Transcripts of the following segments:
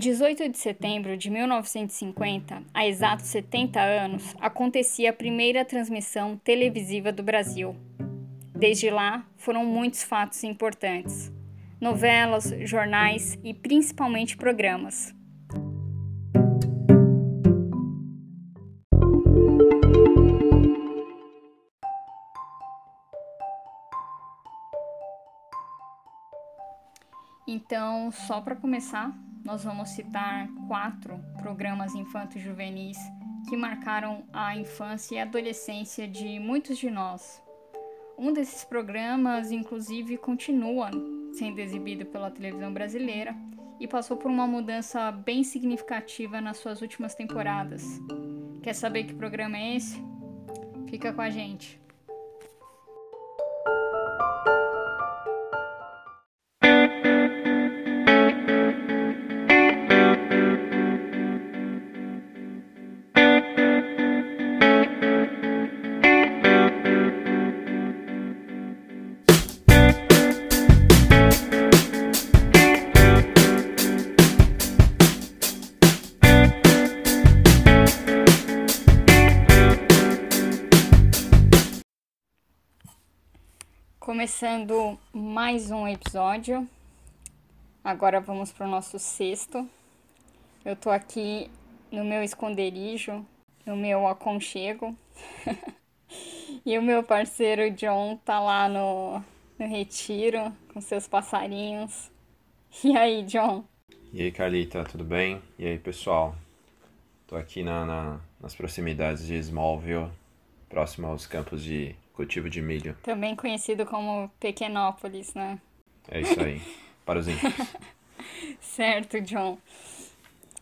Em 18 de setembro de 1950, há exatos 70 anos, acontecia a primeira transmissão televisiva do Brasil. Desde lá, foram muitos fatos importantes: novelas, jornais e principalmente programas. Então, só para começar, nós vamos citar quatro programas infantos juvenis que marcaram a infância e adolescência de muitos de nós. Um desses programas, inclusive, continua sendo exibido pela televisão brasileira e passou por uma mudança bem significativa nas suas últimas temporadas. Quer saber que programa é esse? Fica com a gente. Mais um episódio. Agora vamos para o nosso sexto. Eu tô aqui no meu esconderijo, no meu aconchego. e o meu parceiro John tá lá no, no retiro com seus passarinhos. E aí, John? E aí, Carlita, tudo bem? E aí, pessoal? Tô aqui na, na nas proximidades de Smallville, próximo aos campos de cultivo de milho. Também conhecido como Pequenópolis, né? É isso aí, para os índios. certo, John.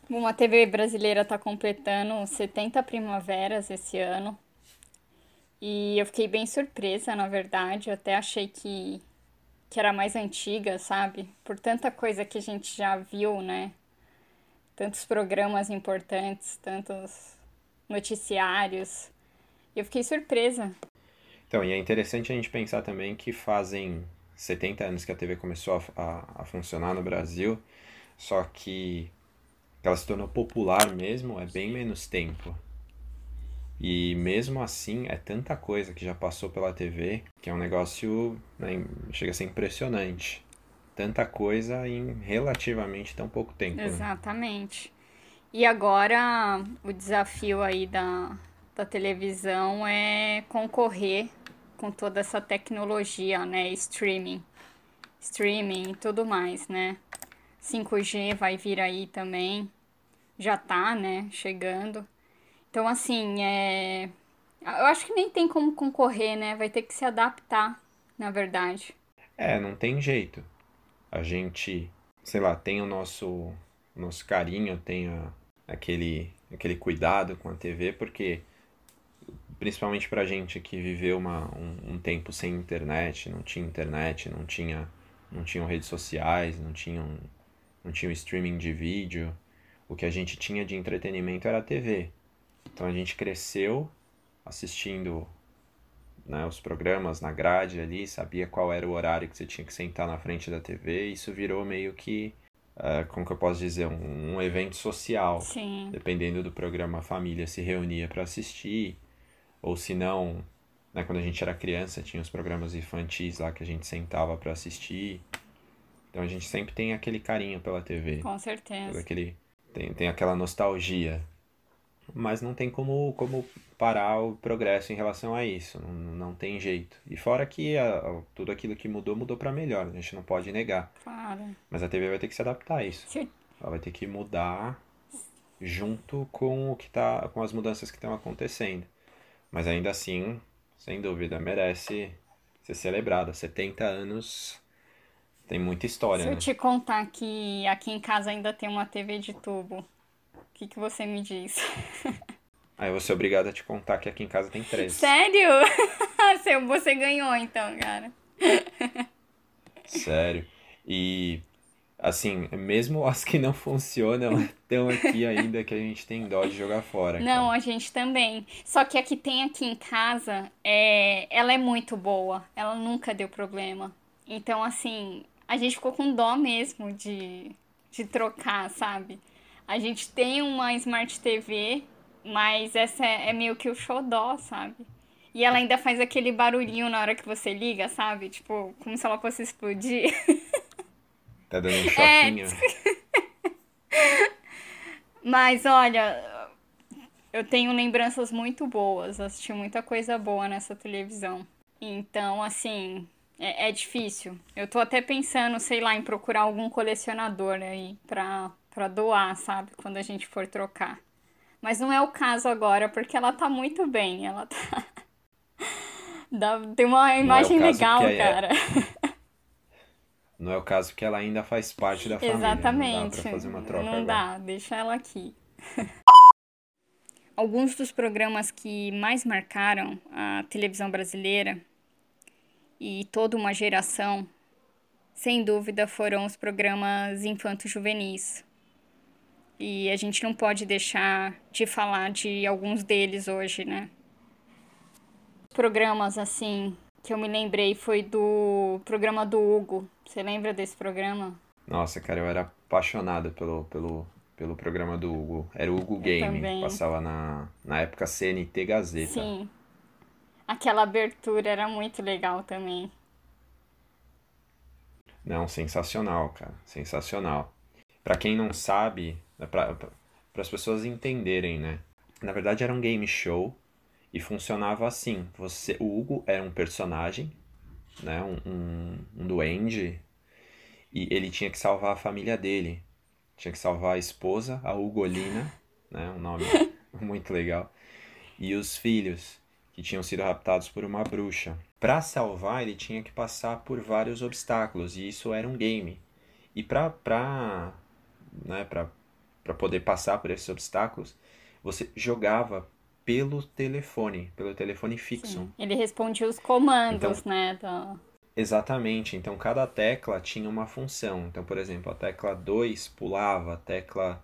Bom, a TV brasileira está completando 70 primaveras esse ano. E eu fiquei bem surpresa, na verdade. Eu até achei que, que era mais antiga, sabe? Por tanta coisa que a gente já viu, né? Tantos programas importantes, tantos noticiários. Eu fiquei surpresa. Então, e é interessante a gente pensar também que fazem 70 anos que a TV começou a, a, a funcionar no Brasil, só que ela se tornou popular mesmo é bem menos tempo. E mesmo assim, é tanta coisa que já passou pela TV que é um negócio, né, chega a ser impressionante. Tanta coisa em relativamente tão pouco tempo. Né? Exatamente. Né? E agora o desafio aí da, da televisão é concorrer com toda essa tecnologia, né? Streaming. Streaming e tudo mais, né? 5G vai vir aí também. Já tá, né? Chegando. Então, assim, é. Eu acho que nem tem como concorrer, né? Vai ter que se adaptar, na verdade. É, não tem jeito. A gente, sei lá, tem o nosso, nosso carinho, tem a, aquele, aquele cuidado com a TV, porque principalmente pra gente que viveu uma, um, um, tempo sem internet, não tinha internet, não tinha não tinham redes sociais, não tinham não tinha streaming de vídeo, o que a gente tinha de entretenimento era a TV. Então a gente cresceu assistindo né, os programas na grade ali, sabia qual era o horário que você tinha que sentar na frente da TV, e isso virou meio que Uh, como que eu posso dizer, um, um evento social. Sim. Dependendo do programa, a família se reunia para assistir. Ou se não, né, quando a gente era criança, tinha os programas infantis lá que a gente sentava para assistir. Então a gente sempre tem aquele carinho pela TV. Com certeza. Aquele, tem, tem aquela nostalgia. Mas não tem como, como parar o progresso em relação a isso. Não, não tem jeito. E fora que a, a, tudo aquilo que mudou, mudou para melhor. A gente não pode negar. Claro. Mas a TV vai ter que se adaptar a isso. Sim. Ela vai ter que mudar junto com o que tá com as mudanças que estão acontecendo. Mas ainda assim, sem dúvida, merece ser celebrada. 70 anos Tem muita história, Se eu né? te contar que aqui em casa ainda tem uma TV de tubo, o que, que você me diz? Aí eu vou ser obrigado a te contar que aqui em casa tem três. Sério? Você ganhou então, cara. Sério. E, assim, mesmo as que não funcionam, estão aqui ainda que a gente tem dó de jogar fora. Não, cara. a gente também. Só que a que tem aqui em casa, é... ela é muito boa. Ela nunca deu problema. Então, assim, a gente ficou com dó mesmo de, de trocar, sabe? A gente tem uma Smart TV, mas essa é é meio que o xodó, sabe? E ela ainda faz aquele barulhinho na hora que você liga, sabe? Tipo, como se ela fosse explodir. Tá dando um É, choquinho. Mas olha, eu tenho lembranças muito boas, assisti muita coisa boa nessa televisão. Então, assim, é, é difícil. Eu tô até pensando, sei lá, em procurar algum colecionador aí pra, pra doar, sabe? Quando a gente for trocar. Mas não é o caso agora, porque ela tá muito bem. Ela tá. Dá, tem uma imagem caso legal, que é- cara. Não é o caso que ela ainda faz parte da família. Não dá Exatamente. pra fazer uma troca Não agora. dá, deixa ela aqui. Alguns dos programas que mais marcaram a televisão brasileira e toda uma geração, sem dúvida, foram os programas infanto-juvenis. E a gente não pode deixar de falar de alguns deles hoje, né? Programas assim que eu me lembrei foi do programa do Hugo. Você lembra desse programa? Nossa, cara, eu era apaixonado pelo, pelo, pelo programa do Hugo. Era o Hugo Game. Passava na, na época CNT Gazeta. Sim. Aquela abertura era muito legal também. Não, sensacional, cara. Sensacional. Pra quem não sabe, para as pessoas entenderem, né? Na verdade era um game show e funcionava assim. Você, o Hugo era um personagem, né? Um, um, um duende e ele tinha que salvar a família dele. Tinha que salvar a esposa, a Ugolina, né? Um nome muito legal. E os filhos que tinham sido raptados por uma bruxa. Para salvar, ele tinha que passar por vários obstáculos e isso era um game. E para né, para para poder passar por esses obstáculos, você jogava pelo telefone, pelo telefone fixo. Sim. Ele respondia os comandos, né? da- Exatamente. Então cada tecla tinha uma função. Então, por exemplo, a tecla 2 pulava, a tecla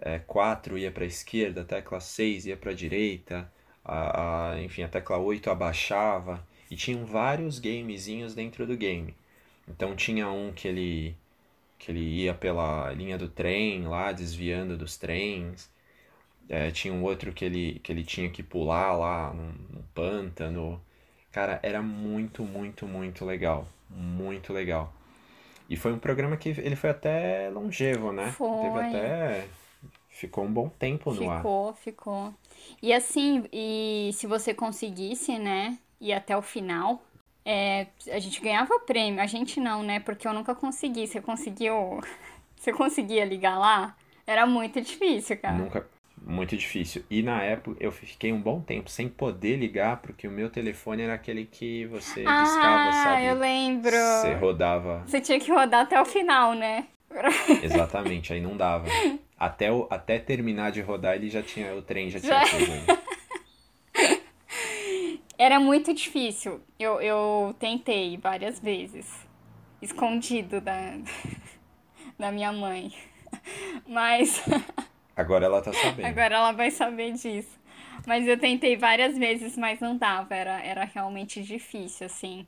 eh, 4 ia para a esquerda, a tecla 6 ia para a direita, a- enfim, a tecla 8 abaixava. E tinham vários gamezinhos dentro do game. Então tinha um que ele que ele ia pela linha do trem lá, desviando dos trens. É, tinha um outro que ele, que ele tinha que pular lá num, num pântano. Cara, era muito, muito, muito legal. Muito legal. E foi um programa que ele foi até longevo, né? Foi. Teve até. Ficou um bom tempo no ar. Ficou, ficou. E assim, e se você conseguisse, né? Ir até o final, é, a gente ganhava prêmio. A gente não, né? Porque eu nunca consegui. Você conseguiu? Você conseguia ligar lá? Era muito difícil, cara. Nunca. Muito difícil. E na época eu fiquei um bom tempo sem poder ligar, porque o meu telefone era aquele que você Ah, sabe? eu lembro. Você rodava. Você tinha que rodar até o final, né? Exatamente, aí não dava. Até, o, até terminar de rodar, ele já tinha. O trem já tinha Já. ainda. Era muito difícil. Eu, eu tentei várias vezes. Escondido da, da minha mãe. Mas Agora ela tá sabendo. agora ela vai saber disso. Mas eu tentei várias vezes, mas não dava. Era, era realmente difícil, assim.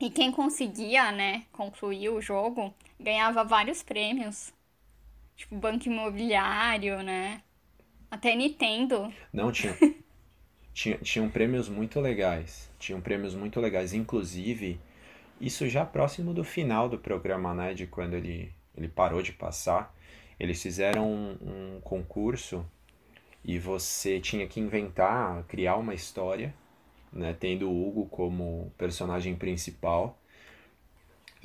E quem conseguia, né, concluir o jogo, ganhava vários prêmios. Tipo, Banco Imobiliário, né? Até Nintendo. Não, tinha, tinha, tinham prêmios muito legais. Tinham prêmios muito legais. Inclusive, isso já próximo do final do programa, né? De quando ele, ele parou de passar. Eles fizeram um, um concurso e você tinha que inventar, criar uma história, né? Tendo o Hugo como personagem principal.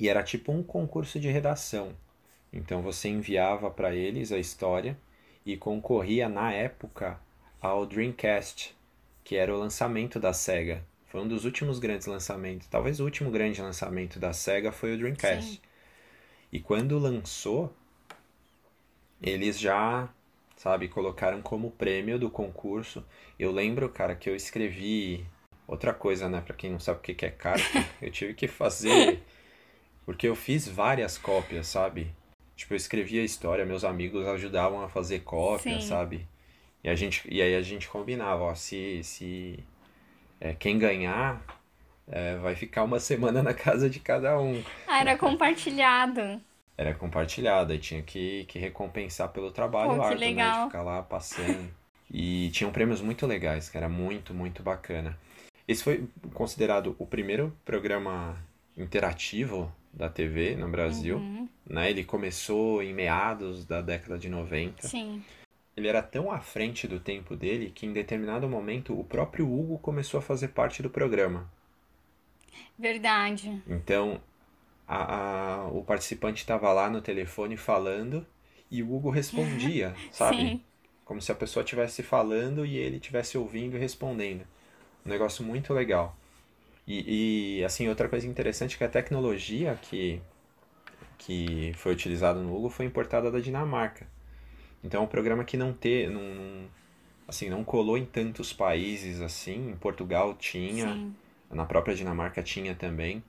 E era tipo um concurso de redação. Então você enviava para eles a história e concorria na época ao Dreamcast, que era o lançamento da Sega. Foi um dos últimos grandes lançamentos, talvez o último grande lançamento da Sega foi o Dreamcast. Sim. E quando lançou, eles já, sabe, colocaram como prêmio do concurso. Eu lembro, cara, que eu escrevi outra coisa, né, para quem não sabe o que é carta, eu tive que fazer porque eu fiz várias cópias, sabe? Tipo, eu escrevia a história, meus amigos ajudavam a fazer cópia, Sim. sabe? E a gente e aí a gente combinava, ó, se se é, quem ganhar é, vai ficar uma semana na casa de cada um. Ah, era compartilhado. Era compartilhado, e tinha que, que recompensar pelo trabalho Pô, árduo, legal. né? De ficar lá passando. E tinham prêmios muito legais, que era muito, muito bacana. Esse foi considerado o primeiro programa interativo da TV no Brasil. Uhum. Né? Ele começou em meados da década de 90. Sim. Ele era tão à frente do tempo dele que em determinado momento o próprio Hugo começou a fazer parte do programa. Verdade. Então, a, a, o participante estava lá no telefone falando e o Hugo respondia, sabe? Sim. Como se a pessoa estivesse falando e ele estivesse ouvindo e respondendo. Um negócio muito legal. E, e, assim, outra coisa interessante é que a tecnologia que, que foi utilizada no Hugo foi importada da Dinamarca. Então é um programa que não ter, não, assim, não colou em tantos países assim. Em Portugal tinha, Sim. na própria Dinamarca tinha também.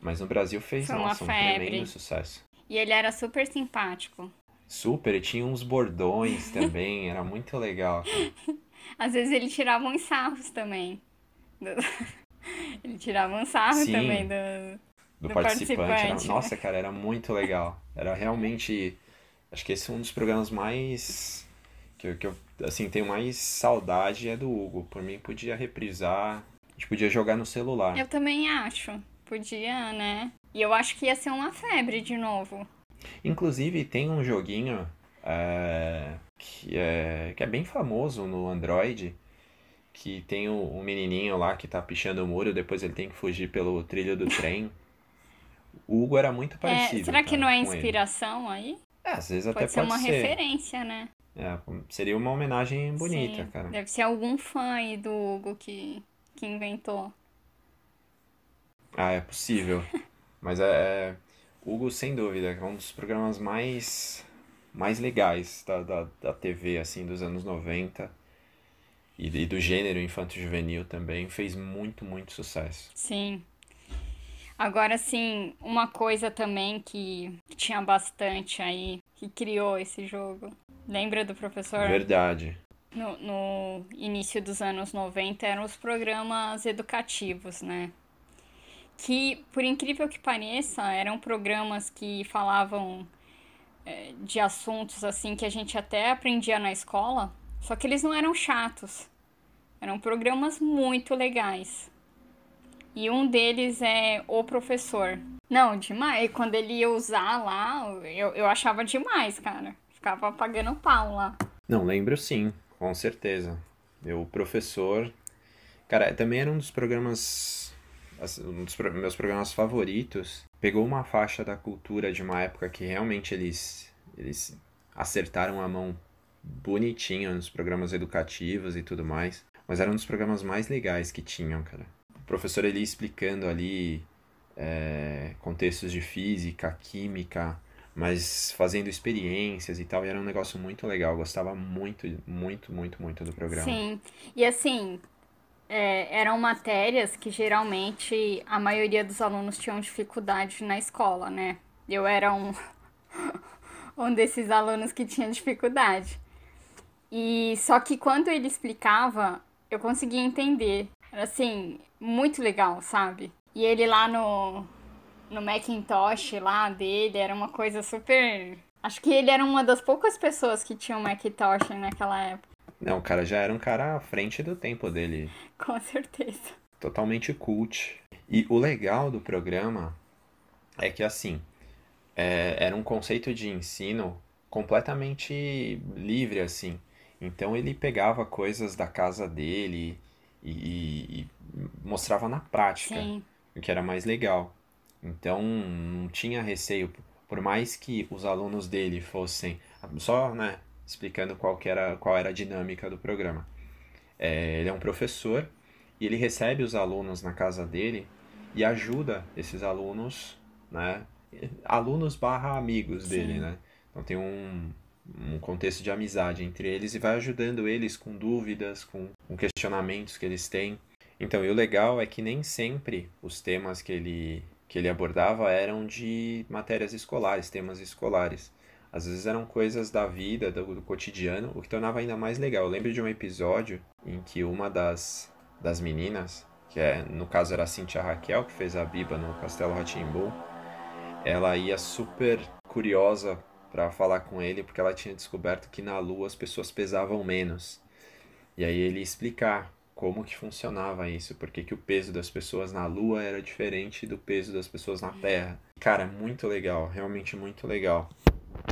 Mas no Brasil fez, Foi nossa, um tremendo sucesso. E ele era super simpático. Super, e tinha uns bordões também, era muito legal. Às vezes ele tirava uns sarros também. Ele tirava um sarro Sim, também do, do, do participante. participante. Era, nossa, cara, era muito legal. Era realmente. Acho que esse é um dos programas mais. Que, que eu assim, tenho mais saudade é do Hugo. Por mim, podia reprisar. A gente podia jogar no celular. Eu também acho. Podia, né? E eu acho que ia ser uma febre de novo. Inclusive, tem um joguinho é, que, é, que é bem famoso no Android que tem um, menininho lá que tá pichando o muro, depois ele tem que fugir pelo trilho do trem. O Hugo era muito é, parecido. É, será que cara, não é inspiração aí? É, às vezes pode até ser pode uma ser. referência, né? É, seria uma homenagem bonita, Sim, cara. Deve ser algum fã aí do Hugo que, que inventou. Ah, é possível. Mas é, é. Hugo, sem dúvida, é um dos programas mais, mais legais da, da, da TV, assim, dos anos 90 e, do gênero infanto-juvenil também fez muito, muito sucesso. Sim. Agora, sim, uma coisa também que tinha bastante aí, que criou esse jogo. Lembra do professor? Verdade. No, no início dos anos 90 eram os programas educativos, né? Que, por incrível que pareça, eram programas que falavam é, de assuntos assim que a gente até aprendia na escola, só que eles não eram chatos. Eram programas muito legais. E um deles é O Professor. Não, demais. E quando ele ia usar lá, eu, eu achava demais, cara. Ficava pagando pau lá. Não, lembro sim, com certeza. Eu, o professor. Cara, também era um dos programas. Um dos meus programas favoritos. Pegou uma faixa da cultura de uma época que realmente eles, eles acertaram a mão bonitinho nos programas educativos e tudo mais. Mas era um dos programas mais legais que tinham, cara. O professor ele explicando ali é, contextos de física, química, mas fazendo experiências e tal, e era um negócio muito legal. Eu gostava muito, muito, muito, muito do programa. Sim, e assim, é, eram matérias que geralmente a maioria dos alunos tinham dificuldade na escola, né? Eu era um, um desses alunos que tinha dificuldade. E só que quando ele explicava, eu conseguia entender. Era assim, muito legal, sabe? E ele lá no, no Macintosh lá dele era uma coisa super. Acho que ele era uma das poucas pessoas que tinham Macintosh naquela época. Não, o cara já era um cara à frente do tempo dele. Com certeza. Totalmente cult. E o legal do programa é que, assim, é, era um conceito de ensino completamente livre, assim. Então ele pegava coisas da casa dele e, e, e mostrava na prática, Sim. o que era mais legal. Então não tinha receio, por mais que os alunos dele fossem só, né, explicando qual era qual era a dinâmica do programa. É, ele é um professor e ele recebe os alunos na casa dele e ajuda esses alunos, né, alunos barra amigos dele, Sim. né? Então tem um, um contexto de amizade entre eles e vai ajudando eles com dúvidas, com, com questionamentos que eles têm. Então, e o legal é que nem sempre os temas que ele, que ele abordava eram de matérias escolares, temas escolares. Às vezes eram coisas da vida, do, do cotidiano, o que tornava ainda mais legal. Eu lembro de um episódio em que uma das, das meninas, que é, no caso era a Cintia Raquel, que fez a Biba no Castelo Ratimbu, ela ia super curiosa para falar com ele porque ela tinha descoberto que na Lua as pessoas pesavam menos. E aí ele explicar como que funcionava isso, porque que o peso das pessoas na Lua era diferente do peso das pessoas na Terra. Cara, muito legal, realmente muito legal.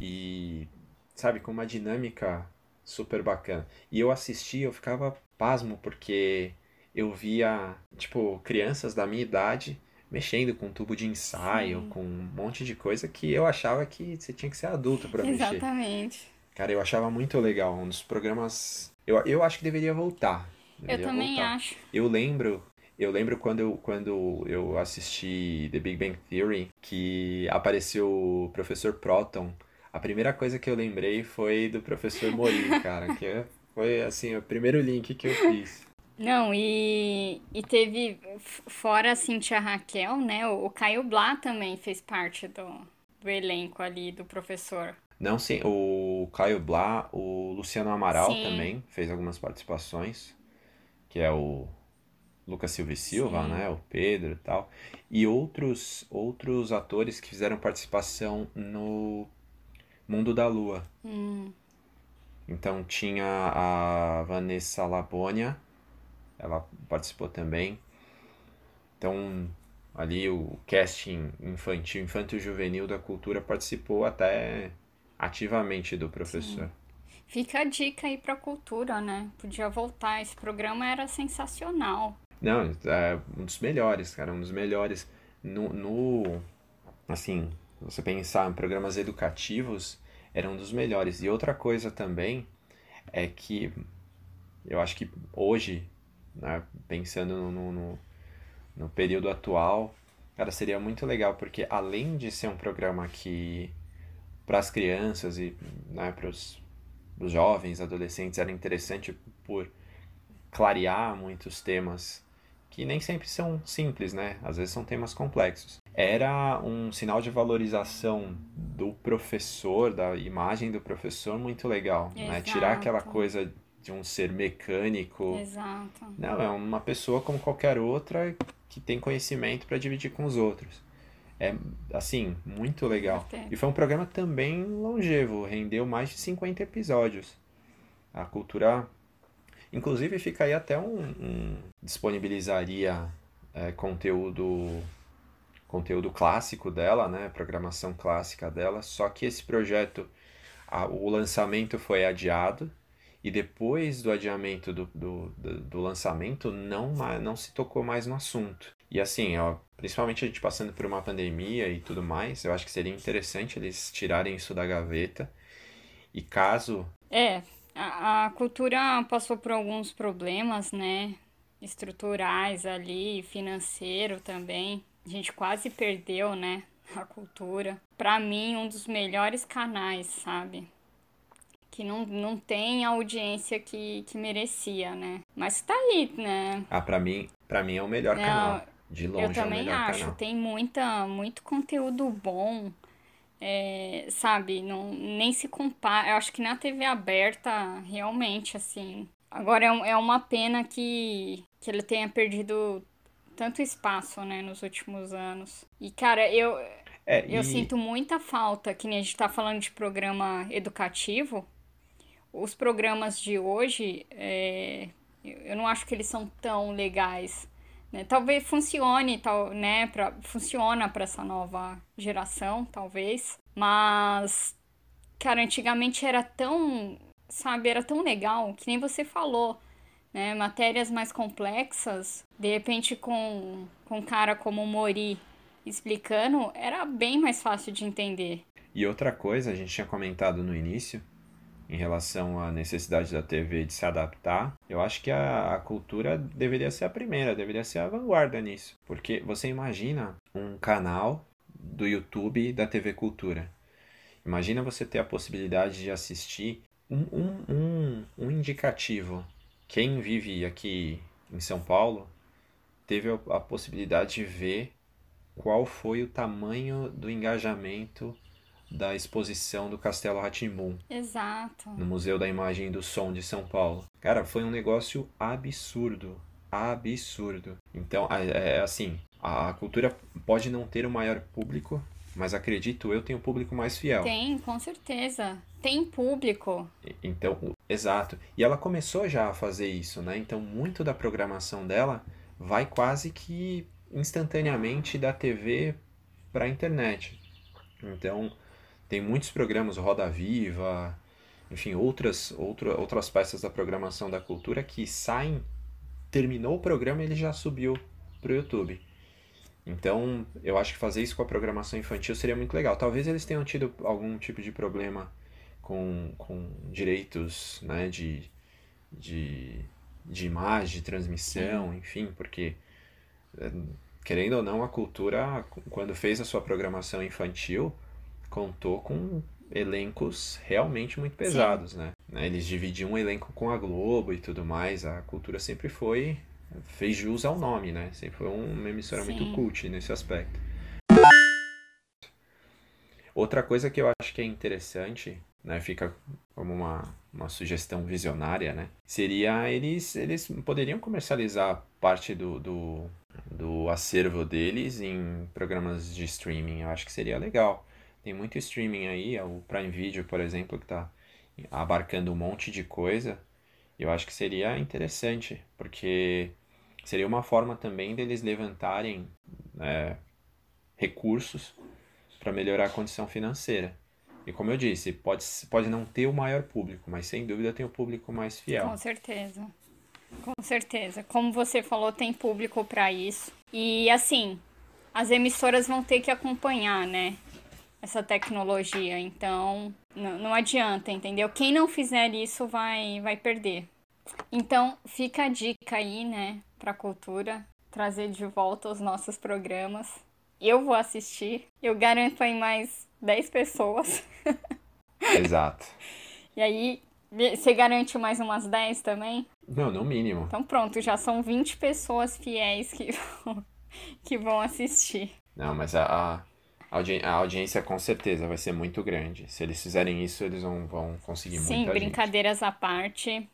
E sabe, com uma dinâmica super bacana. E eu assisti, eu ficava pasmo porque eu via, tipo, crianças da minha idade mexendo com um tubo de ensaio, Sim. com um monte de coisa que eu achava que você tinha que ser adulto para mexer. Exatamente. Cara, eu achava muito legal. Um dos programas. Eu, eu acho que deveria voltar. Deveria eu também voltar. acho. Eu lembro. Eu lembro quando eu, quando eu assisti The Big Bang Theory que apareceu o professor Proton. A primeira coisa que eu lembrei foi do professor Mori, cara. Que foi assim, o primeiro link que eu fiz. Não, e, e teve, fora a Cintia Raquel, né? O, o Caio Blá também fez parte do, do elenco ali, do professor. Não, sim, o Caio Blá, o Luciano Amaral sim. também fez algumas participações, que é o Lucas Silva e Silva, sim. né? O Pedro e tal. E outros, outros atores que fizeram participação no Mundo da Lua. Hum. Então tinha a Vanessa Labônia, ela participou também. Então, ali o casting infantil, infanto juvenil da cultura participou até ativamente do professor. Sim. Fica a dica aí pra cultura, né? Podia voltar, esse programa era sensacional. Não, é um dos melhores, cara, um dos melhores. No, no assim, você pensar em programas educativos, era um dos melhores. E outra coisa também é que eu acho que hoje né? Pensando no, no, no período atual, cara, seria muito legal, porque além de ser um programa que para as crianças e né, para os jovens, adolescentes, era interessante por clarear muitos temas que nem sempre são simples, né? Às vezes são temas complexos. Era um sinal de valorização do professor, da imagem do professor muito legal, né? Tirar aquela coisa de um ser mecânico. Exato. Não, é uma pessoa como qualquer outra que tem conhecimento para dividir com os outros. É, assim, muito legal. E foi um programa também longevo, rendeu mais de 50 episódios. A cultura. Inclusive, fica aí até um. um disponibilizaria é, conteúdo conteúdo clássico dela, né, programação clássica dela, só que esse projeto, a, o lançamento foi adiado, e depois do adiamento do, do, do, do, lançamento não, não se tocou mais no assunto. E assim, ó, principalmente a gente passando por uma pandemia e tudo mais, eu acho que seria interessante eles tirarem isso da gaveta. E caso. É, a, a cultura passou por alguns problemas, né? Estruturais ali, financeiro também. A gente quase perdeu, né? A cultura. Para mim, um dos melhores canais, sabe? que não, não tem a audiência que, que merecia, né? Mas tá aí, né? Ah, pra mim, pra mim é o melhor não, canal. De longe eu também é o melhor acho. Canal. Tem muita, muito conteúdo bom. É, sabe, não, nem se compara. Eu acho que na TV aberta, realmente, assim. Agora é, é uma pena que, que ele tenha perdido tanto espaço, né, nos últimos anos. E, cara, eu, é, eu sinto muita falta, que nem a gente tá falando de programa educativo os programas de hoje, é, eu não acho que eles são tão legais. Né? Talvez funcione, tal, né? Pra, funciona para essa nova geração, talvez. Mas, cara, antigamente era tão, sabe, era tão legal, que nem você falou. Né? Matérias mais complexas, de repente com, com um cara como o Mori explicando, era bem mais fácil de entender. E outra coisa, a gente tinha comentado no início, em relação à necessidade da TV de se adaptar, eu acho que a, a, cultura deveria ser a primeira, deveria ser a vanguarda nisso. Porque você imagina um canal do YouTube da TV Cultura. Imagina você ter a possibilidade de assistir um, um, um, um indicativo. Quem vive aqui em São Paulo teve a possibilidade de ver qual foi o tamanho do engajamento da exposição do Castelo Ratimbum. Exato. No Museu da Imagem e do Som de São Paulo. Cara, foi um negócio absurdo. Absurdo. Então, é, é assim, a cultura pode não ter o maior público, mas acredito eu tem o público mais fiel. Tem, com certeza. Tem público. Então, exato. E ela começou já a fazer isso, né? Então, muito da programação dela vai quase que instantaneamente da TV para a internet. Então, tem muitos programas, Roda Viva, enfim, outras, outra, outras peças da programação da cultura que saem, terminou o programa e ele já subiu para o YouTube. Então, eu acho que fazer isso com a programação infantil seria muito legal. Talvez eles tenham tido algum tipo de problema com, com direitos né, de, de, de imagem, de transmissão, enfim, porque, eh, querendo ou não, a cultura, quando fez a sua programação infantil, contou com elencos realmente muito pesados, né? Eles dividiam um elenco com a Globo e tudo mais. A cultura sempre foi fez jus ao nome, né? Sempre foi uma emissora Sim. muito cult nesse aspecto. Outra coisa que eu acho que é interessante, né, fica como uma, uma sugestão visionária, né, seria eles, eles poderiam comercializar parte do, do, do acervo deles em programas de streaming. Eu acho que seria legal. Tem muito streaming aí, o Prime Video, por exemplo, que está abarcando um monte de coisa. Eu acho que seria interessante, porque seria uma forma também deles levantarem é, recursos para melhorar a condição financeira. E como eu disse, pode, pode não ter o maior público, mas sem dúvida tem o público mais fiel. Com certeza. Com certeza. Como você falou, tem público para isso. E assim, as emissoras vão ter que acompanhar, né? Essa tecnologia. Então, não, não adianta, entendeu? Quem não fizer isso vai, vai perder. Então, fica a dica aí, né, pra cultura, trazer de volta os nossos programas. Eu vou assistir, eu garanto aí mais 10 pessoas. Exato. e aí, você garante mais umas 10 também? Não, no mínimo. Então pronto, já são 20 pessoas fiéis que vão, que vão assistir. Não, mas a, a Audi a audiência com certeza vai ser muito grande. Se eles fizerem isso, eles vão, vão conseguir Sim, muita brincadeiras gente. à parte,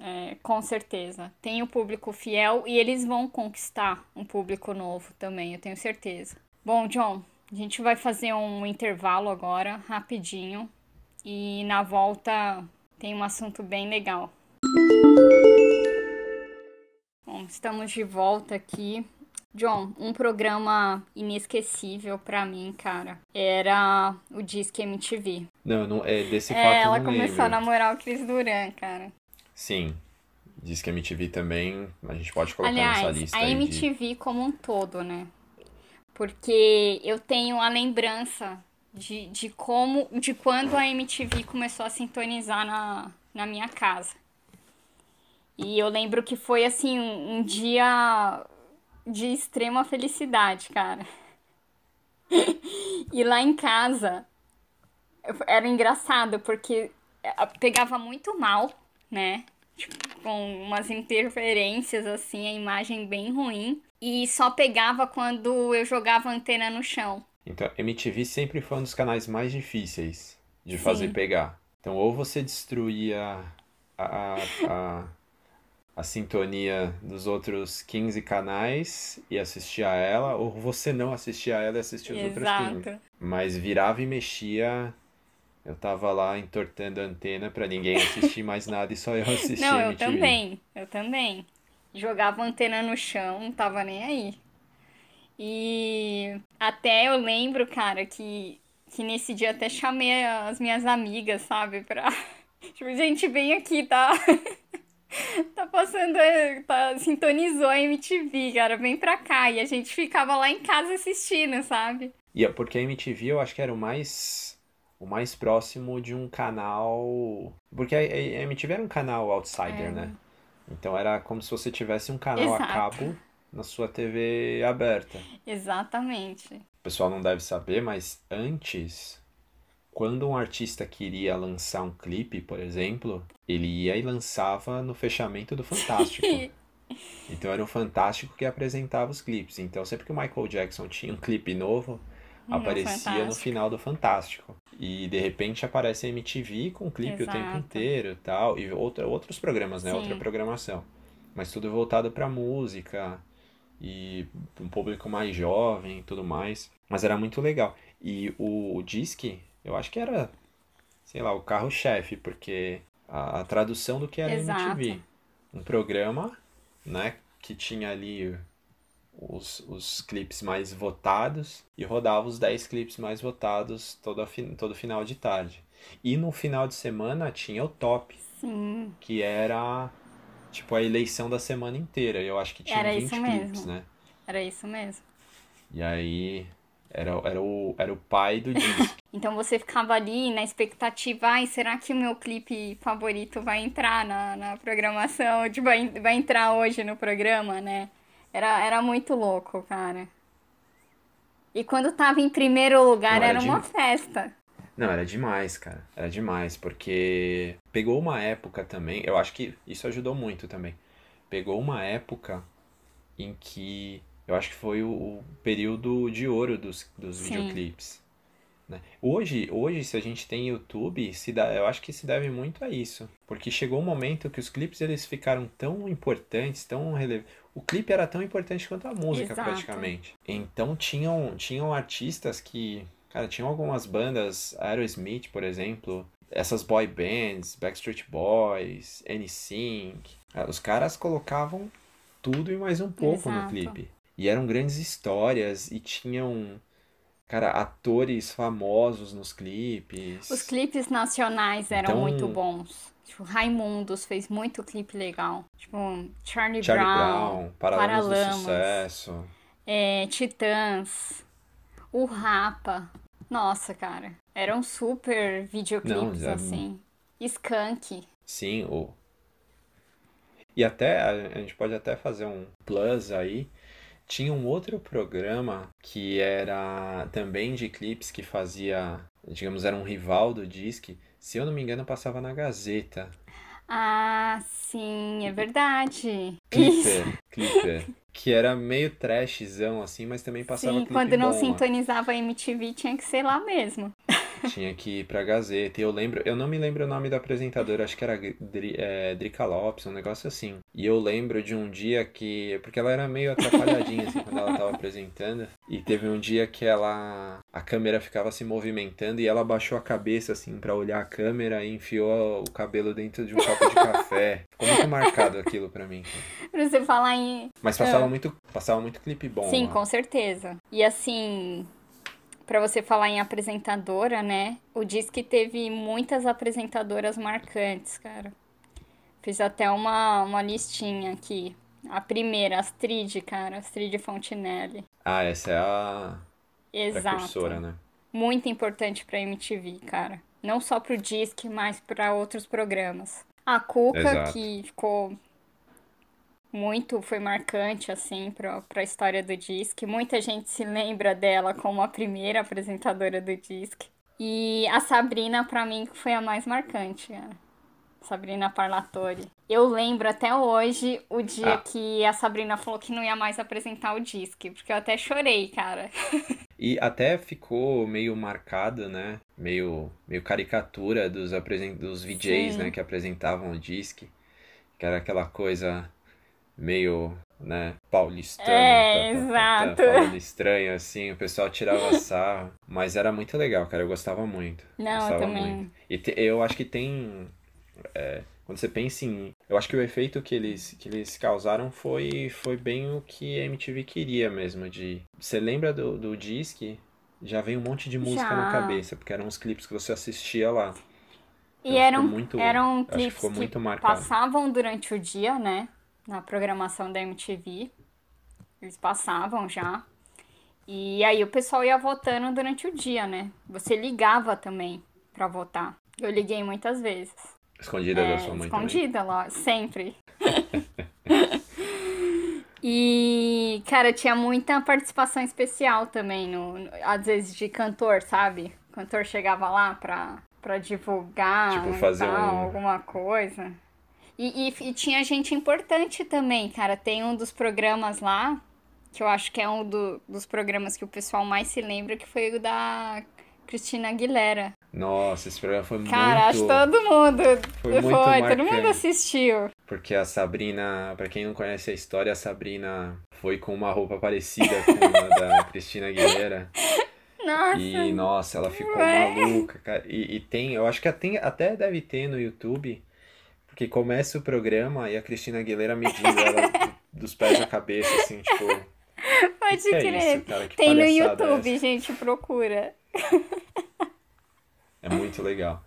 é, com certeza. Tem o público fiel e eles vão conquistar um público novo também, eu tenho certeza. Bom, John, a gente vai fazer um intervalo agora, rapidinho. E na volta tem um assunto bem legal. Bom, estamos de volta aqui John, um programa inesquecível para mim, cara, era o Disque MTV. Não, não é desse é, fato ela não começou lembro. a namorar o Chris Duran, cara. Sim. Disque MTV também, a gente pode colocar Aliás, nessa lista. a MTV de... como um todo, né? Porque eu tenho a lembrança de, de como, de quando a MTV começou a sintonizar na, na minha casa. E eu lembro que foi assim, um, um dia de extrema felicidade, cara. e lá em casa era engraçado porque eh, pegava muito mal, né? Tipo, com umas interferências assim, a imagem bem ruim. E só pegava quando eu jogava a antena no chão. Então, MTV sempre foi um dos canais mais difíceis de Sim. fazer pegar. Então, ou você destruía a, a, a a sintonia dos outros 15 canais e assistir a ela, ou você não assistia a ela e assistia os outros 15. Mas virava e mexia, eu tava lá entortando a antena para ninguém assistir mais nada e só eu assistir Não, eu também, eu também. Jogava a antena no chão, não tava nem aí. E até eu lembro, cara, que, que nesse dia até chamei as minhas amigas, sabe, pra... Tipo, gente, vem aqui, tá? tá passando, tá, sintonizou a MTV, cara, vem pra cá. E a gente ficava lá em casa assistindo, sabe? E é porque a MTV eu acho que era o mais o mais próximo de um canal. Porque a, a MTV era um canal outsider, é. né? Então era como se você tivesse um canal Exato. a cabo na sua TV aberta. Exatamente. pessoal não deve saber, mas antes, quando um artista queria lançar um clipe, por exemplo, ele ia e lançava no fechamento do Fantástico. então era o Fantástico que apresentava os clipes. Então sempre que o Michael Jackson tinha um clipe novo, no aparecia no final do Fantástico. E de repente aparece a MTV com clipe Exato. o tempo inteiro tal. E outra, outros programas, né? Sim. Outra programação. Mas tudo voltado pra música e um público mais jovem e tudo mais. Mas era muito legal. E o, o Disque, eu acho que era, sei lá, o carro-chefe, porque a, a, tradução do que era Exato. MTV. Um programa, né, que tinha ali os, os clipes mais votados e rodava os 10 clipes mais votados todo, todo final de tarde. E no final de semana tinha o top, Sim. que era tipo a eleição da semana inteira. Eu acho que tinha era 20 isso clipes, mesmo. né? Era isso mesmo. E aí era, era, o, era o pai do disco. então você ficava ali na expectativa, ai, será que o meu clipe favorito vai entrar na, na programação? Tipo, vai, vai entrar hoje no programa, né? Era, era muito louco, cara. E quando tava em primeiro lugar, Não, era, era uma festa. Não, era demais, cara. Era demais, porque pegou uma época também. Eu acho que isso ajudou muito também. Pegou uma época em que. Eu acho que foi o, o período de ouro dos, dos videoclipes. Né? Hoje, hoje, se a gente tem YouTube, se dá, eu acho que se deve muito a isso. Porque chegou um momento que os clipes eles ficaram tão importantes, tão relevantes. O clipe era tão importante quanto a música, Exato. praticamente. Então tinham, tinham artistas que. Cara, tinham algumas bandas, Aerosmith, por exemplo, essas boy bands, Backstreet Boys, NSYNC. Os caras colocavam tudo e mais um pouco Exato. no clipe. E eram grandes histórias e tinham cara, atores famosos nos clipes. Os clipes nacionais eram então, muito bons. Tipo, Raimundos fez muito clipe legal. Tipo, Charlie, Charlie Brown, Brown Paralamas, Paralamas do Sucesso. É, Titãs, o Rapa. Nossa, cara. Eram super videoclipes, Não, assim. Skunk. Sim, o... E até, a gente pode até fazer um plus aí, tinha um outro programa que era também de clipes que fazia, digamos, era um rival do Disque. Se eu não me engano, passava na Gazeta. Ah, sim, é verdade. Clipper, Clipper. Que era meio trashzão, assim, mas também passava Sim, quando não sintonizava a MTV, tinha que ser lá mesmo. Tinha que ir pra Gazeta. E eu lembro, eu não me lembro o nome da apresentadora, acho que era é, Drica Lopes, um negócio assim. E eu lembro de um dia que. Porque ela era meio atrapalhadinha, assim, quando ela tava apresentando. E teve um dia que ela. A câmera ficava se movimentando e ela baixou a cabeça, assim, para olhar a câmera e enfiou o cabelo dentro de um copo de café. Ficou muito marcado aquilo pra mim. Pra você falar em. Mas passava, ah. muito, passava muito clipe bom. Sim, lá. com certeza. E assim, para você falar em apresentadora, né? O Disque teve muitas apresentadoras marcantes, cara. Fiz até uma, uma listinha aqui. A primeira, Astrid, cara. Astrid Fontinelli. Ah, essa é a Exato. precursora, né? Muito importante pra MTV, cara. Não só pro Disque, mas para outros programas. A Cuca, Exato. que ficou muito foi marcante assim para a história do Disque. Muita gente se lembra dela como a primeira apresentadora do Disque. E a Sabrina para mim foi a mais marcante, cara. Sabrina Parlatori. Eu lembro até hoje o dia ah. que a Sabrina falou que não ia mais apresentar o Disque, porque eu até chorei, cara. e até ficou meio marcado, né? Meio, meio caricatura dos, apresent... dos VJs, Sim. né? Que apresentavam o Disque. Que era aquela coisa meio, né, paulistano. É, tá, exato. Tá, falando estranho, assim, o pessoal tirava sarro. Mas era muito legal, cara, eu gostava muito. Não, gostava eu também. Muito. E te, eu acho que tem... É, quando você pensa em... Eu acho que o efeito que eles, que eles causaram foi, foi bem o que a MTV queria mesmo, de... Você lembra do, do Disque? Já vem um monte de música Já. na cabeça, porque eram os clipes que você assistia lá. E então, eram, muito, eram clipes que, que passavam durante o dia, né? Na programação da MTV. Eles passavam já. E aí o pessoal ia votando durante o dia, né? Você ligava também para votar. Eu liguei muitas vezes. Escondida é, da sua mãe Escondida, lá, sempre. E, cara, tinha muita participação especial também, no, às vezes de cantor, sabe? O cantor chegava lá pra, pra divulgar Tipo, e fazer um- alguma coisa. E, e, e tinha gente importante também, cara. Tem um dos programas lá, que eu acho que é um do- dos programas que o pessoal mais se lembra, que foi o da Cristina Aguilera. Nossa, esse programa foi Cara, acho muito... que todo mundo Foi muito todo mundo assistiu. Porque a Sabrina, pra quem não conhece a história, a Sabrina foi com uma roupa parecida com a da Cristina Aguilera. Nossa, E, nossa, ela ficou Ué. maluca, cara. E, e tem, eu acho que tem, até deve ter no YouTube, porque começa o programa e a Cristina Aguilera medindo ela do- dos pés à cabeça, assim, tipo, pode que é crer. isso, cara? Que Tem no é YouTube, essa? gente, procura. É muito legal.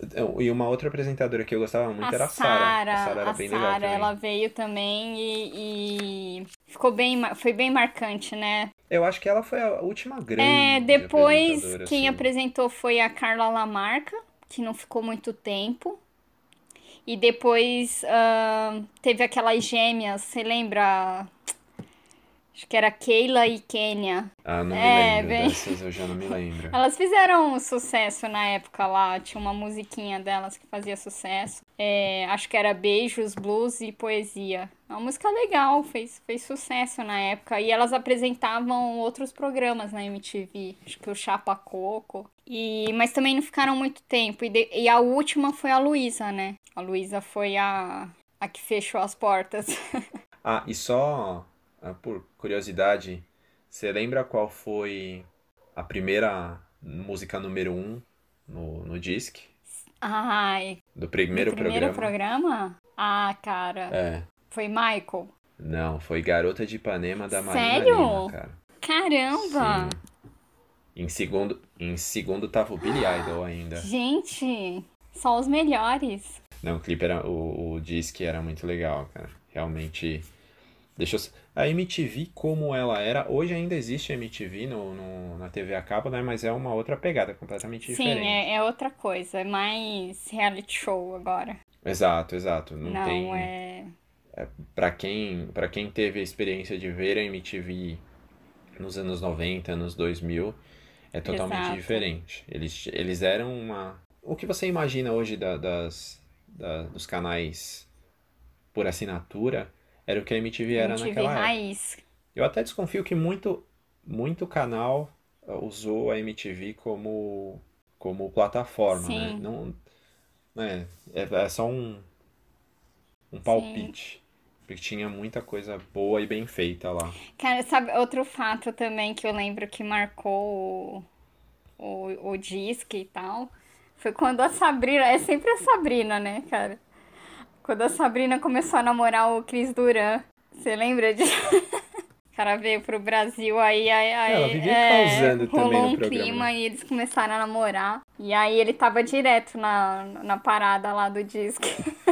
Então, E uma outra apresentadora que eu gostava muito A era a Sara. A Sara era a bem legal Sara, também. ela veio também e, e ficou bem, foi bem marcante, né? Eu acho que ela foi a última grande É, depois apresentadora, quem assim. apresentou foi a Carla Lamarca, que não ficou muito tempo. E depois ahn, teve aquelas gêmeas, você lembra? Acho que era Keila e Kenya. Ah, não me É, lembro bem- dessas, eu já não me lembro. Elas fizeram um sucesso na época lá, tinha uma musiquinha delas que fazia sucesso. É, acho que era Beijos, Blues e Poesia. É uma música legal, fez, fez sucesso na época. E elas apresentavam outros programas na MTV, acho que o Chapa Coco. E, mas também não ficaram muito tempo. E, de- e a última foi a Luísa, né? A Luísa foi a, a que fechou as portas. Ah, e só ah, por curiosidade, você lembra qual foi a primeira música número um no, no Disque? Ai, Do primeiro o primeiro programa? programa? Ah, cara, É. foi Michael. Não, foi Garota de Ipanema da Marina Sério? Lima, cara. Caramba! Sim. Em segundo, em segundo tava o Billy Idol ainda. Gente, só os melhores. Não, o clipe era. O, o Disque era muito legal, cara. Realmente. Deixa eu... A MTV, como ela era. Hoje ainda existe a MTV no, no- na TV a cabo, né? Mas é uma outra pegada completamente Sim, diferente. é, é outra coisa. É mais reality show agora. Exato, exato. Não, Não, tem. é. Pra quem, pra quem teve a experiência de ver a MTV nos anos 90, anos 2000, é totalmente Exato. diferente. Eles, eles eram uma. O que você imagina hoje da- das, da- dos canais por assinatura era o que a MTV era MTV naquela época. raiz. Eu até desconfio que muito, muito canal uh, usou a MTV como, como plataforma, né? Sim. Não, é, é, é só um, um palpite. Porque tinha muita coisa boa e bem feita lá. Cara, sabe, outro fato também que eu lembro que marcou o, o, o disque e tal, foi quando a Sabrina, é sempre a Sabrina, né, cara? Quando a Sabrina começou a namorar o Cris Duran. Você lembra disso? O cara veio pro Brasil, aí, aí, aí Ela vivia é, causando também rolou no um programa. clima e eles começaram a namorar. E aí ele tava direto na, na parada lá do disque.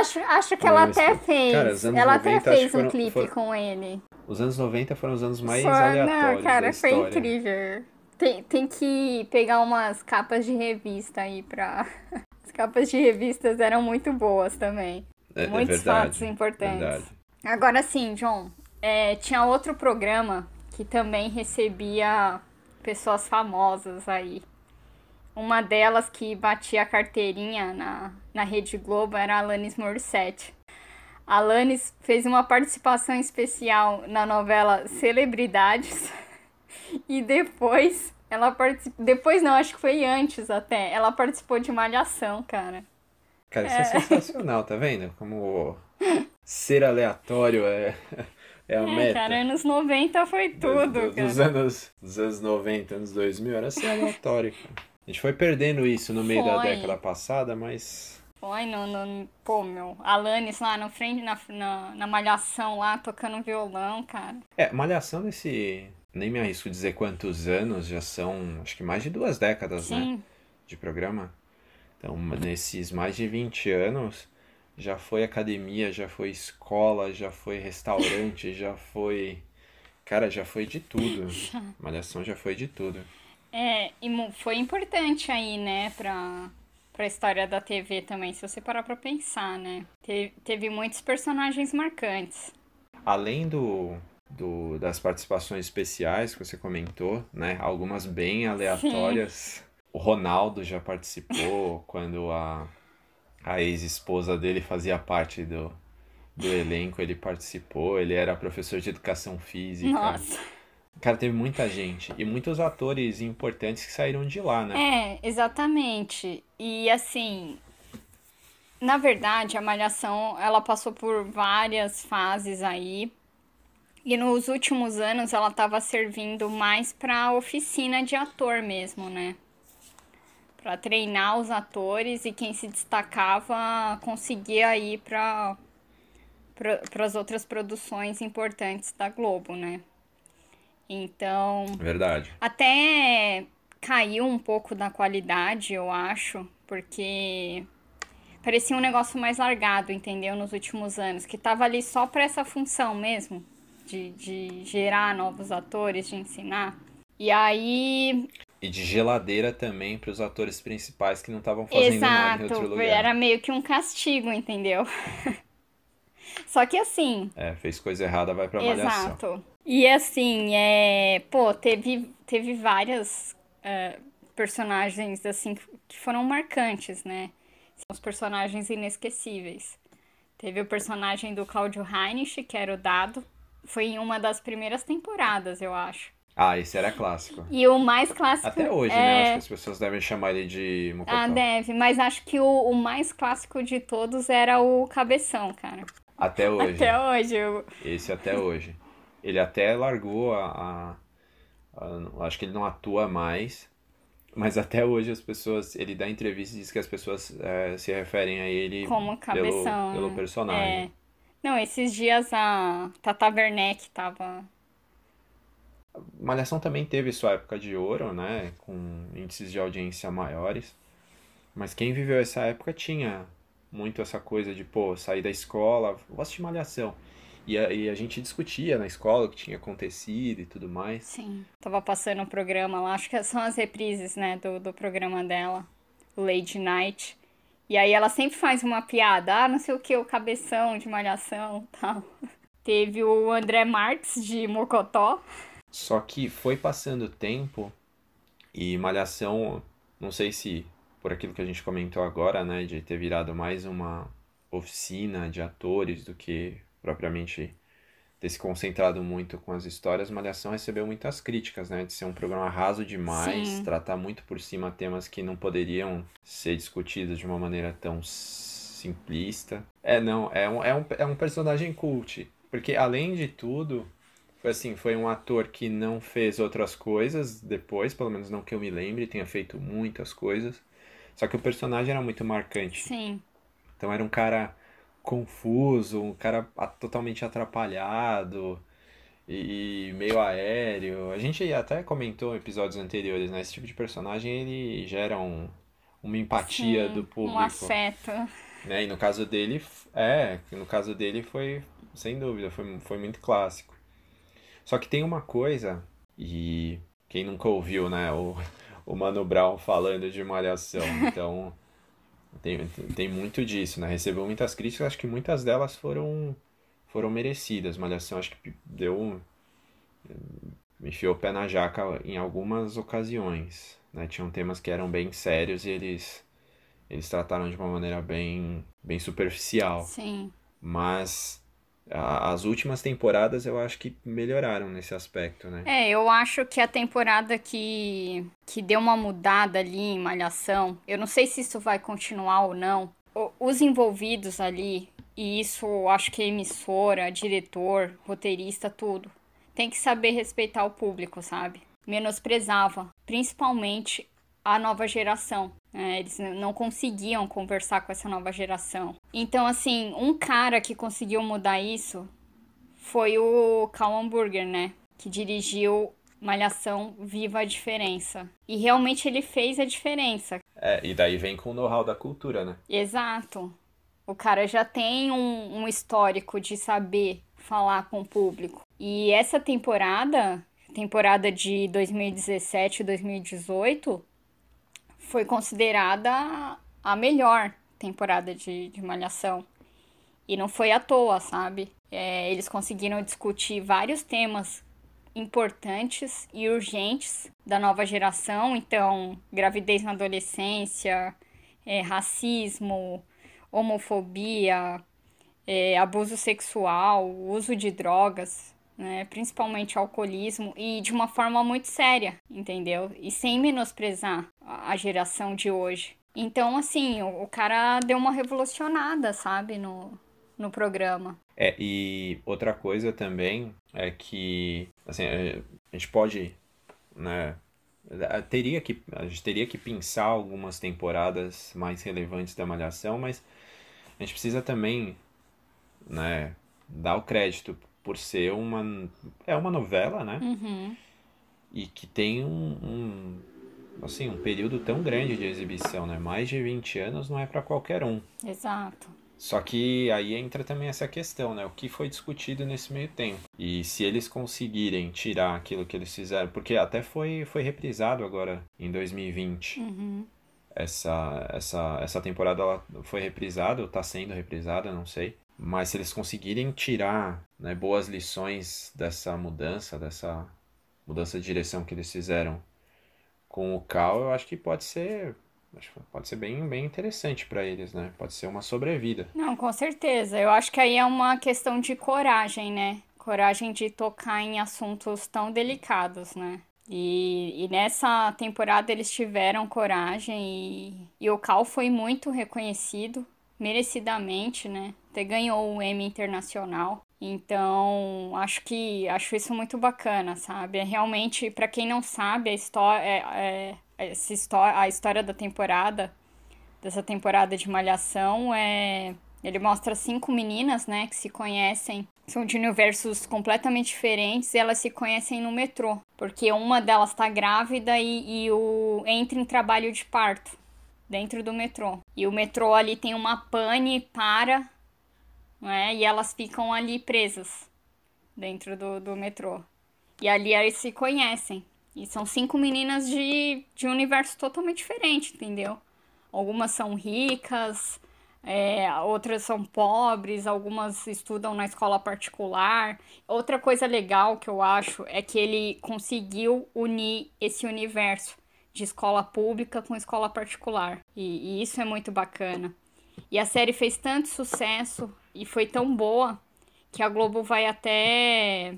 Acho, acho que ela até fez. cara, ela 90 até fez um foram- clipe foram- com ele. Os anos 90 foram os anos mais Foi- aleatórios Não, cara, foi incrível. Tem, tem que pegar umas capas de revista aí pra. As capas de revistas eram muito boas também. É, é Muitos verdade, fatos importantes. verdade. Agora sim, John, é, tinha outro programa que também recebia pessoas famosas aí. Uma delas que batia a carteirinha na, na Rede Globo era a Alanis Morissette. A Alanis fez uma participação especial na novela Celebridades e depois ela participou. Depois não, acho que foi antes até. Ela participou de Malhação, cara. Cara, isso é, sensacional, tá vendo? Como ser aleatório é, é a É, meta. cara, anos 90 foi tudo, Do- dos anos, dos anos 90, anos 2000, era ser aleatório, cara. A gente foi perdendo isso no meio da Foi. década passada, mas Foi no, no. Pô, meu. Alanis lá na frente, na, na, na malhação lá, tocando violão, cara. É, Malhação nesse. Nem me arrisco dizer quantos anos, já são acho que mais de duas décadas, né? Sim. De programa. Então, nesses mais de 20 anos, já foi academia, já foi escola, já foi restaurante, já foi. Cara, já foi de tudo. Malhação já foi de tudo. É, e foi importante aí, né, pra, pra história da TV também, se você parar pra pensar, né? Teve, teve muitos personagens marcantes. Além do, do, das participações especiais que você comentou, né? Algumas bem aleatórias. Sim. O Ronaldo já participou quando a, a ex-esposa dele fazia parte do, do elenco, ele participou, ele era professor de educação física. Nossa. Cara, teve muita gente e muitos atores importantes que saíram de lá, né? É, exatamente. E assim, na verdade, a Malhação, ela passou por várias fases aí. E nos últimos anos ela estava servindo mais para oficina de ator mesmo, né? Para treinar os atores e quem se destacava conseguia ir para para as outras produções importantes da Globo, né? Então. Verdade. Até caiu um pouco da qualidade, eu acho, porque parecia um negócio mais largado, entendeu? Nos últimos anos, que tava ali só para essa função mesmo, de, de gerar novos atores, de ensinar. E aí. E de geladeira também para os atores principais que não estavam fazendo Exato, nada em outro lugar. Era meio que um castigo, entendeu? Só que assim. É, fez coisa errada, vai pra malhação. Exato. E assim, é. Pô, teve, teve várias uh, personagens, assim, que foram marcantes, né? São os personagens inesquecíveis. Teve o personagem do Claudio Heinrich, que era o Dado. Foi em uma das primeiras temporadas, eu acho. Ah, esse era clássico. E o mais clássico. Até hoje, é... né? Acho que as pessoas devem chamar ele de Mocotó. Ah, deve. Mas acho que o, o mais clássico de todos era o Cabeção, cara. Até hoje. Até hoje. Eu... Esse até hoje. Ele até largou a, a, a, Acho que ele não atua mais. Mas até hoje as pessoas. Ele dá entrevista e diz que as pessoas é, se referem a ele como cabeção. Pelo, pelo personagem. É. Não, esses dias a Tata Werneck tava. Malhação também teve sua época de ouro, né? Com índices de audiência maiores. Mas quem viveu essa época tinha muito essa coisa de, pô, sair da escola, vou assistir Malhação. E a, e a gente discutia na escola o que tinha acontecido e tudo mais. Sim. Tava passando o programa lá, acho que são as reprises, né, do, do programa dela, Lady Night. E aí ela sempre faz uma piada, ah, não sei o que, o cabeção de malhação tal. Teve o André Marques de Mocotó. Só que foi passando o tempo e Malhação, não sei se por aquilo que a gente comentou agora, né, de ter virado mais uma oficina de atores do que propriamente ter se concentrado muito com as histórias, Malhação recebeu muitas críticas, né, de ser um programa raso demais, Sim. tratar muito por cima temas que não poderiam ser discutidos de uma maneira tão simplista. É, não, é um, é um, é um personagem cult, porque além de tudo, foi assim, foi um ator que não fez outras coisas depois, pelo menos não que eu me lembre, tenha feito muitas coisas. Só que o personagem era muito marcante. Sim. Então era um cara confuso, um cara totalmente atrapalhado e meio aéreo. A gente até comentou em episódios anteriores, né? Esse tipo de personagem ele gera um, uma empatia Sim, do público. Um afeto. Né? E no caso dele, é, no caso dele foi, sem dúvida, foi, foi muito clássico. Só que tem uma coisa, e quem nunca ouviu, né, o, o Mano Brown falando de malhação. Então, tem, tem muito disso, né? Recebeu muitas críticas, acho que muitas delas foram, foram merecidas. Malhação acho que deu. enfiou o pé na jaca em algumas ocasiões. Né? Tinham temas que eram bem sérios e eles, eles trataram de uma maneira bem, bem superficial. Sim. Mas as últimas temporadas eu acho que melhoraram nesse aspecto, né? É, eu acho que a temporada que, que deu uma mudada ali em Malhação, eu não sei se isso vai continuar ou não. Os envolvidos ali, e isso acho que emissora, diretor, roteirista, tudo, tem que saber respeitar o público, sabe? Menosprezava, principalmente a nova geração. É, eles não conseguiam conversar com essa nova geração. Então, assim, um cara que conseguiu mudar isso foi o Cal Hamburger, né? Que dirigiu Malhação Viva a Diferença. E realmente ele fez a diferença. É, e daí vem com o know-how da cultura, né? Exato. O cara já tem um, um histórico de saber falar com o público. E essa temporada, temporada de 2017 e 2018, foi considerada a melhor temporada de, de Malhação. E não foi à toa, sabe? É, eles conseguiram discutir vários temas importantes e urgentes da nova geração. Então, gravidez na adolescência, é, racismo, homofobia, é, abuso sexual, uso de drogas, né, principalmente alcoolismo, e de uma forma muito séria, entendeu? E sem menosprezar a geração de hoje. Então, assim, o, o cara deu uma revolucionada, sabe, no, no programa. É, e outra coisa também é que, assim, a gente pode, né, teria que, a gente teria que pensar algumas temporadas mais relevantes da Malhação, mas a gente precisa também, né, dar o crédito por ser uma, é uma novela, né, uhum. e que tem um, um, assim, um período tão grande de exibição, né, mais de 20 anos não é para qualquer um. Exato. Só que aí entra também essa questão, né? O que foi discutido nesse meio tempo. E se eles conseguirem tirar aquilo que eles fizeram, porque até foi, foi reprisado agora em 2020. Uhum. Essa, essa, essa temporada ela foi reprisada, ou está sendo reprisada, não sei. Mas se eles conseguirem tirar né, boas lições dessa mudança, dessa mudança de direção que eles fizeram com o Cal, eu acho que pode ser pode ser bem, bem interessante para eles, né? Pode ser uma sobrevida. Não, com certeza. Eu acho que aí é uma questão de coragem, né? Coragem de tocar em assuntos tão delicados, né? E, e nessa temporada eles tiveram coragem e, e o Cal foi muito reconhecido, merecidamente, né? Ganhou o Emmy Internacional. Então, acho que acho isso muito bacana, sabe? É realmente, para quem não sabe, a história é, é essa história, a história da temporada, dessa temporada de Malhação, é. Ele mostra cinco meninas, né, que se conhecem, são de universos completamente diferentes e elas se conhecem no metrô, porque uma delas está grávida e, e o entra em trabalho de parto dentro do metrô. E o metrô ali tem uma pane para, né, e elas ficam ali presas dentro do, do metrô. E ali elas se conhecem. E são cinco meninas de, de um universo totalmente diferente, entendeu? Algumas são ricas, é, outras são pobres, algumas estudam na escola particular. Outra coisa legal que eu acho é que ele conseguiu unir esse universo de escola pública com escola particular. E, e isso é muito bacana. E a série fez tanto sucesso e foi tão boa que a Globo vai até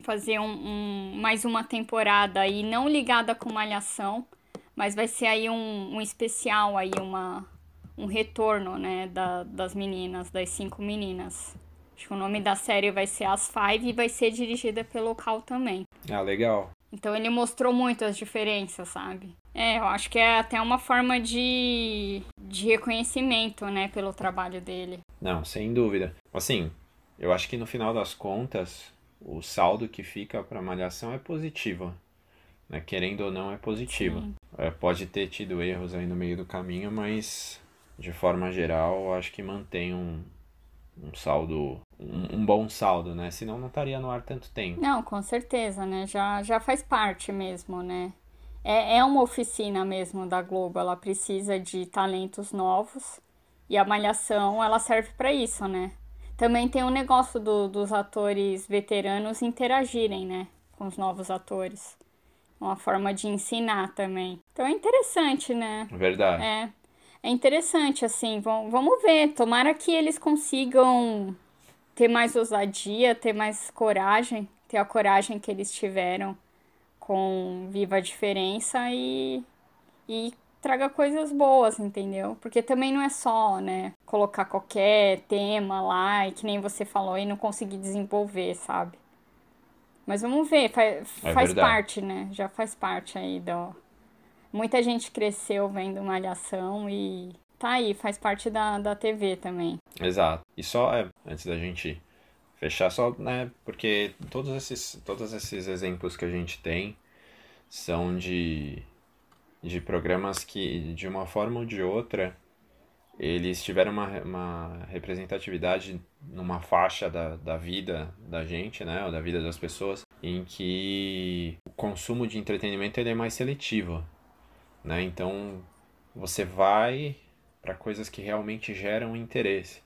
fazer um, um, mais uma temporada aí, não ligada com Malhação, mas vai ser aí um, um especial aí, uma, um retorno, né, da, das meninas, das cinco meninas. Acho que o nome da série vai ser As Five e vai ser dirigida pelo Cal também. Ah, legal. Então ele mostrou muito as diferenças, sabe? É, eu acho que é até uma forma de, de reconhecimento, né, pelo trabalho dele. Não, sem dúvida. Assim, eu acho que no final das contas, o saldo que fica para a malhação é positivo. Né? Querendo ou não, é positivo. É, pode ter tido erros aí no meio do caminho, mas de forma geral, acho que mantém um, um saldo, um, um, bom saldo, né? Senão não estaria no ar tanto tempo. Não, com certeza, né? Já, já faz parte mesmo, né? É, é uma oficina mesmo da Globo, ela precisa de talentos novos e a Malhação, ela serve para isso, né? Também tem o um negócio do, dos atores veteranos interagirem, né? Com os novos atores. Uma forma de ensinar também. Então é interessante, né? Verdade. É. É interessante, assim. Vamos ver. Tomara que eles consigam ter mais ousadia, ter mais coragem, ter a coragem que eles tiveram com Viva a Diferença e, e traga coisas boas, entendeu? Porque também não é só, né, colocar qualquer tema lá e que nem você falou e não conseguir desenvolver, sabe? Mas vamos ver, faz, é faz parte, né? Já faz parte aí do. Muita gente cresceu vendo Malhação e tá aí, faz parte da, da TV também. Exato. E só, é, antes da gente fechar, só, né? Porque todos esses, todos esses exemplos que a gente tem são de de programas que, de uma forma ou de outra, eles tiveram uma, uma representatividade numa faixa da, da vida da gente, né, ou da vida das pessoas, em que o consumo de entretenimento ele é mais seletivo, né? Então você vai para coisas que realmente geram interesse.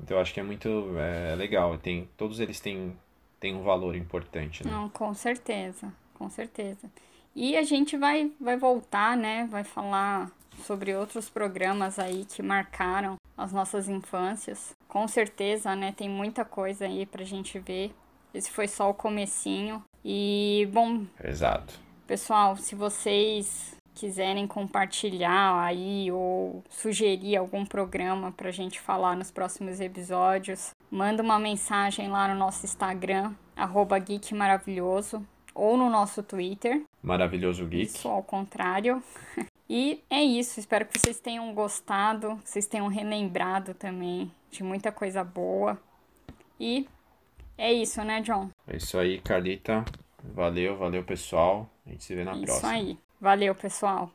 Então eu acho que é muito é, legal. Tem, todos eles têm, têm um valor importante. Né? Não, com certeza, com certeza. E a gente vai, vai voltar, né? Vai falar sobre outros programas aí que marcaram as nossas infâncias. Com certeza, né? Tem muita coisa aí pra gente ver. Esse foi só o comecinho. E, bom... Exato. Pessoal, se vocês quiserem compartilhar aí ou sugerir algum programa para a gente falar nos próximos episódios, manda uma mensagem lá no nosso Instagram, arroba Geek Maravilhoso, ou no nosso Twitter. Maravilhoso Geek. Isso, ao contrário. E é isso, espero que vocês tenham gostado, vocês tenham relembrado também de muita coisa boa. E é isso, né, John? É isso aí, Carlita. Valeu, valeu, pessoal. A gente se vê na isso próxima. Isso aí. Valeu, pessoal.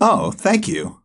Oh, thank you.